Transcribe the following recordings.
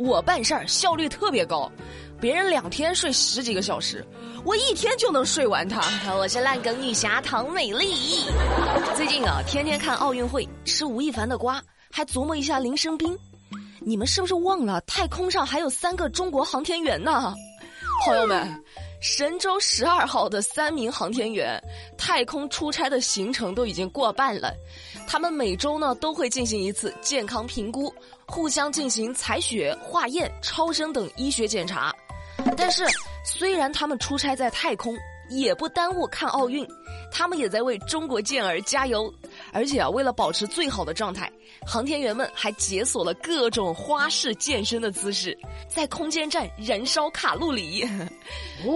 我办事儿效率特别高，别人两天睡十几个小时，我一天就能睡完它。我是烂梗女侠唐美丽。最近啊，天天看奥运会，吃吴亦凡的瓜，还琢磨一下林生斌。你们是不是忘了太空上还有三个中国航天员呢？朋友们，神舟十二号的三名航天员太空出差的行程都已经过半了，他们每周呢都会进行一次健康评估，互相进行采血、化验、超声等医学检查。但是，虽然他们出差在太空，也不耽误看奥运，他们也在为中国健儿加油。而且啊，为了保持最好的状态，航天员们还解锁了各种花式健身的姿势，在空间站燃烧卡路里。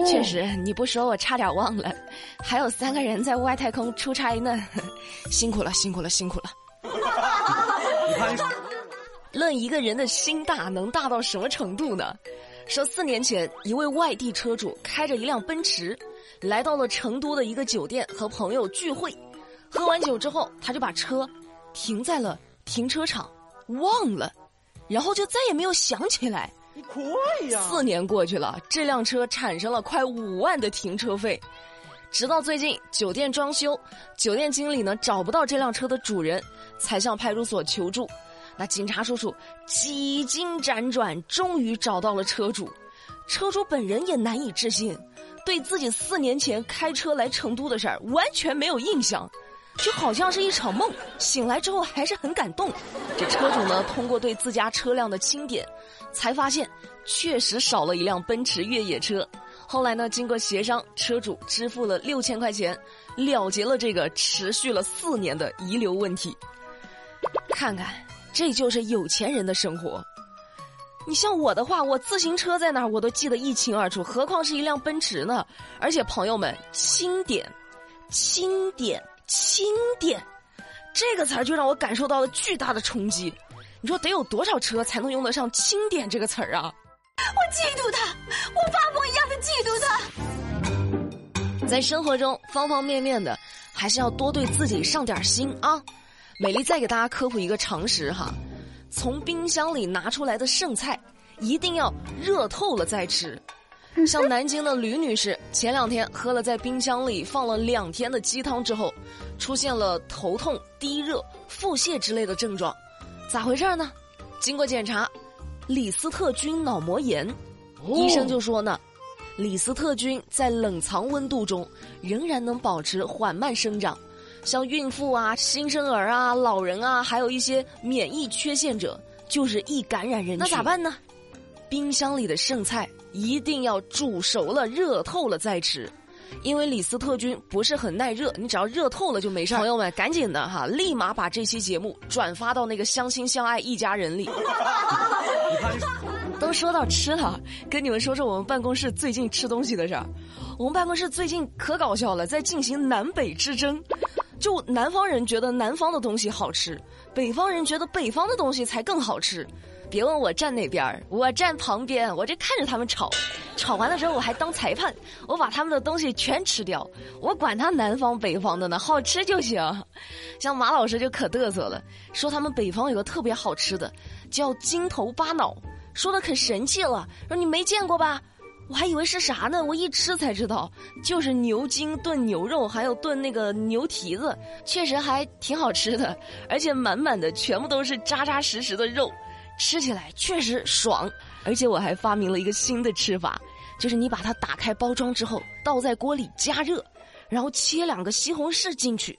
确实，你不说我差点忘了，还有三个人在外太空出差呢，辛苦了，辛苦了，辛苦了。论一个人的心大，能大到什么程度呢？说四年前，一位外地车主开着一辆奔驰，来到了成都的一个酒店和朋友聚会。喝完酒之后，他就把车停在了停车场，忘了，然后就再也没有想起来。你快呀！四年过去了，这辆车产生了快五万的停车费。直到最近酒店装修，酒店经理呢找不到这辆车的主人，才向派出所求助。那警察叔叔几经辗转，终于找到了车主。车主本人也难以置信，对自己四年前开车来成都的事儿完全没有印象。就好像是一场梦，醒来之后还是很感动。这车主呢，通过对自家车辆的清点，才发现确实少了一辆奔驰越野车。后来呢，经过协商，车主支付了六千块钱，了结了这个持续了四年的遗留问题。看看，这就是有钱人的生活。你像我的话，我自行车在哪儿我都记得一清二楚，何况是一辆奔驰呢？而且朋友们，轻点，轻点。轻点，这个词儿就让我感受到了巨大的冲击。你说得有多少车才能用得上“轻点”这个词儿啊？我嫉妒他，我发疯一样的嫉妒他。在生活中，方方面面的，还是要多对自己上点心啊。美丽再给大家科普一个常识哈：从冰箱里拿出来的剩菜，一定要热透了再吃。像南京的吕女士，前两天喝了在冰箱里放了两天的鸡汤之后，出现了头痛、低热、腹泻之类的症状，咋回事呢？经过检查，李斯特菌脑膜炎，医生就说呢，李斯特菌在冷藏温度中仍然能保持缓慢生长，像孕妇啊、新生儿啊、老人啊，还有一些免疫缺陷者，就是易感染人群。那咋办呢？冰箱里的剩菜。一定要煮熟了、热透了再吃，因为李斯特菌不是很耐热，你只要热透了就没事。朋友们，赶紧的哈，立马把这期节目转发到那个相亲相爱一家人里。都说到吃了，跟你们说说我们办公室最近吃东西的事儿。我们办公室最近可搞笑了，在进行南北之争，就南方人觉得南方的东西好吃，北方人觉得北方的东西才更好吃。别问我站哪边儿，我站旁边，我这看着他们吵，吵完了之后我还当裁判，我把他们的东西全吃掉，我管他南方北方的呢，好吃就行。像马老师就可嘚瑟了，说他们北方有个特别好吃的，叫金头巴脑，说的可神气了，说你没见过吧？我还以为是啥呢，我一吃才知道，就是牛筋炖牛肉，还有炖那个牛蹄子，确实还挺好吃的，而且满满的全部都是扎扎实实的肉。吃起来确实爽，而且我还发明了一个新的吃法，就是你把它打开包装之后，倒在锅里加热，然后切两个西红柿进去，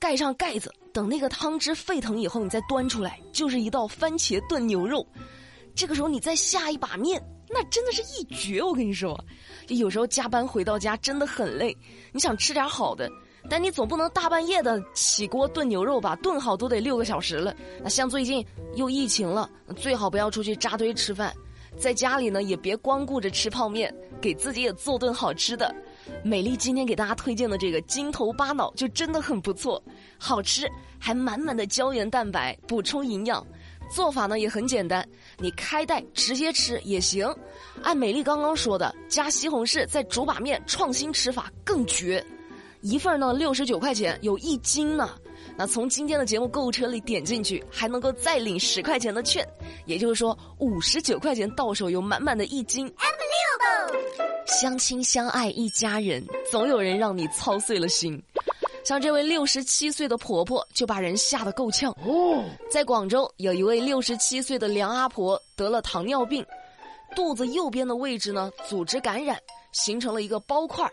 盖上盖子，等那个汤汁沸腾以后，你再端出来，就是一道番茄炖牛肉。这个时候你再下一把面，那真的是一绝。我跟你说，有时候加班回到家真的很累，你想吃点好的。但你总不能大半夜的起锅炖牛肉吧？炖好都得六个小时了。那像最近又疫情了，最好不要出去扎堆吃饭，在家里呢也别光顾着吃泡面，给自己也做顿好吃的。美丽今天给大家推荐的这个金头巴脑就真的很不错，好吃还满满的胶原蛋白，补充营养。做法呢也很简单，你开袋直接吃也行。按美丽刚刚说的，加西红柿再煮把面，创新吃法更绝。一份呢六十九块钱，有一斤呢，那从今天的节目购物车里点进去，还能够再领十块钱的券，也就是说五十九块钱到手，有满满的一斤。相亲相爱一家人，总有人让你操碎了心。像这位六十七岁的婆婆，就把人吓得够呛。哦，在广州有一位六十七岁的梁阿婆得了糖尿病，肚子右边的位置呢组织感染，形成了一个包块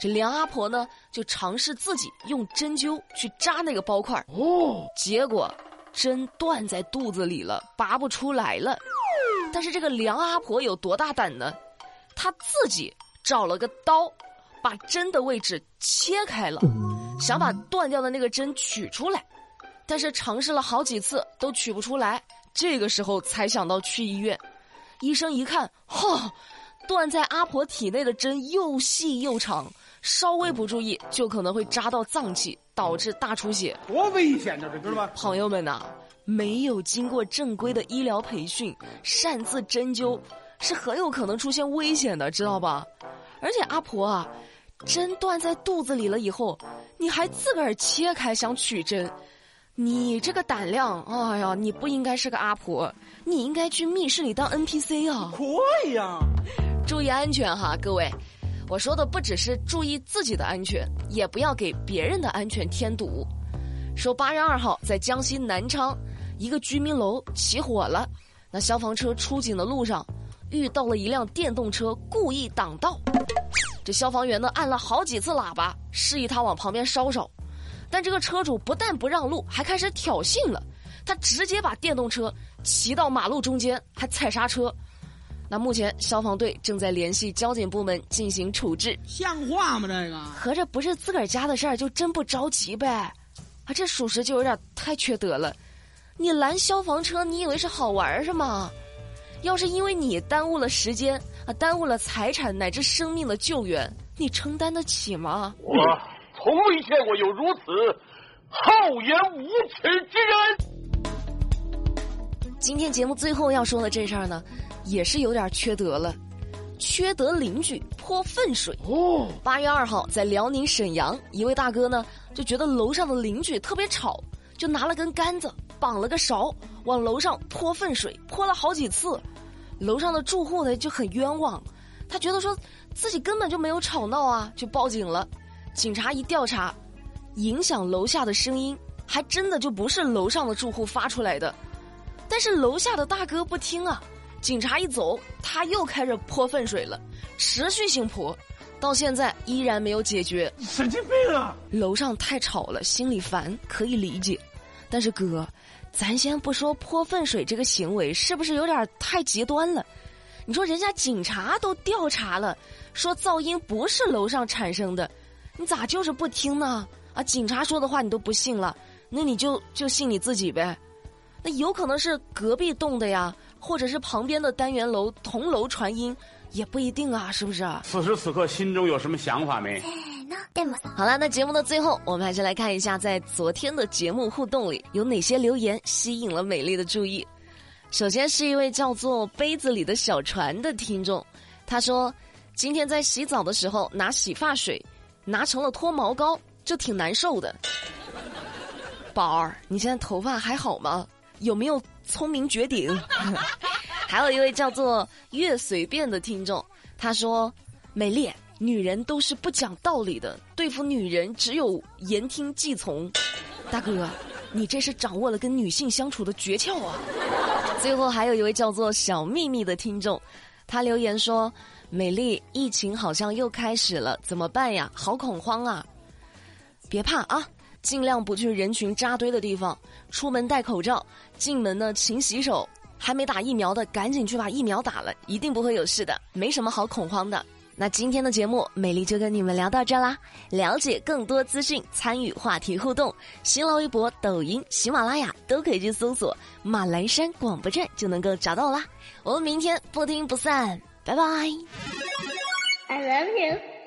这梁阿婆呢就尝试自己用针灸去扎那个包块哦，结果针断在肚子里了，拔不出来了。但是这个梁阿婆有多大胆呢？她自己找了个刀，把针的位置切开了。想把断掉的那个针取出来，但是尝试了好几次都取不出来。这个时候才想到去医院，医生一看，哈，断在阿婆体内的针又细又长，稍微不注意就可能会扎到脏器，导致大出血，多危险呢，这知道吗？朋友们呐，没有经过正规的医疗培训，擅自针灸是很有可能出现危险的，知道吧？而且阿婆啊。针断在肚子里了以后，你还自个儿切开想取针，你这个胆量，哎呀，你不应该是个阿婆，你应该去密室里当 NPC 啊！可以呀，注意安全哈，各位，我说的不只是注意自己的安全，也不要给别人的安全添堵。说八月二号在江西南昌，一个居民楼起火了，那消防车出警的路上，遇到了一辆电动车故意挡道。这消防员呢按了好几次喇叭，示意他往旁边稍稍，但这个车主不但不让路，还开始挑衅了。他直接把电动车骑到马路中间，还踩刹车。那目前消防队正在联系交警部门进行处置。像话吗？这个合着不是自个儿家的事儿，就真不着急呗？啊，这属实就有点太缺德了。你拦消防车，你以为是好玩是吗？要是因为你耽误了时间啊，耽误了财产乃至生命的救援，你承担得起吗？我从未见过有如此厚颜无耻之人。今天节目最后要说的这事儿呢，也是有点缺德了，缺德邻居泼粪水。哦，八月二号在辽宁沈阳，一位大哥呢就觉得楼上的邻居特别吵，就拿了根杆子。绑了个勺往楼上泼粪水，泼了好几次，楼上的住户呢就很冤枉，他觉得说自己根本就没有吵闹啊，就报警了。警察一调查，影响楼下的声音还真的就不是楼上的住户发出来的，但是楼下的大哥不听啊，警察一走，他又开始泼粪水了，持续性泼，到现在依然没有解决。神经病啊！楼上太吵了，心里烦，可以理解。但是哥，咱先不说泼粪水这个行为是不是有点太极端了？你说人家警察都调查了，说噪音不是楼上产生的，你咋就是不听呢？啊，警察说的话你都不信了，那你就就信你自己呗。那有可能是隔壁栋的呀，或者是旁边的单元楼同楼传音，也不一定啊，是不是？此时此刻心中有什么想法没？好了，那节目的最后，我们还是来看一下，在昨天的节目互动里有哪些留言吸引了美丽的注意。首先是一位叫做“杯子里的小船”的听众，他说：“今天在洗澡的时候拿洗发水，拿成了脱毛膏，就挺难受的。”宝儿，你现在头发还好吗？有没有聪明绝顶？还有一位叫做“越随便”的听众，他说：“美丽。”女人都是不讲道理的，对付女人只有言听计从。大哥，你这是掌握了跟女性相处的诀窍啊！最后还有一位叫做小秘密的听众，他留言说：“美丽，疫情好像又开始了，怎么办呀？好恐慌啊！别怕啊，尽量不去人群扎堆的地方，出门戴口罩，进门呢勤洗手。还没打疫苗的，赶紧去把疫苗打了，一定不会有事的，没什么好恐慌的。”那今天的节目，美丽就跟你们聊到这啦。了解更多资讯，参与话题互动，新浪微博、抖音、喜马拉雅都可以去搜索“马栏山广播站”就能够找到啦。我们明天不听不散，拜拜。I love you.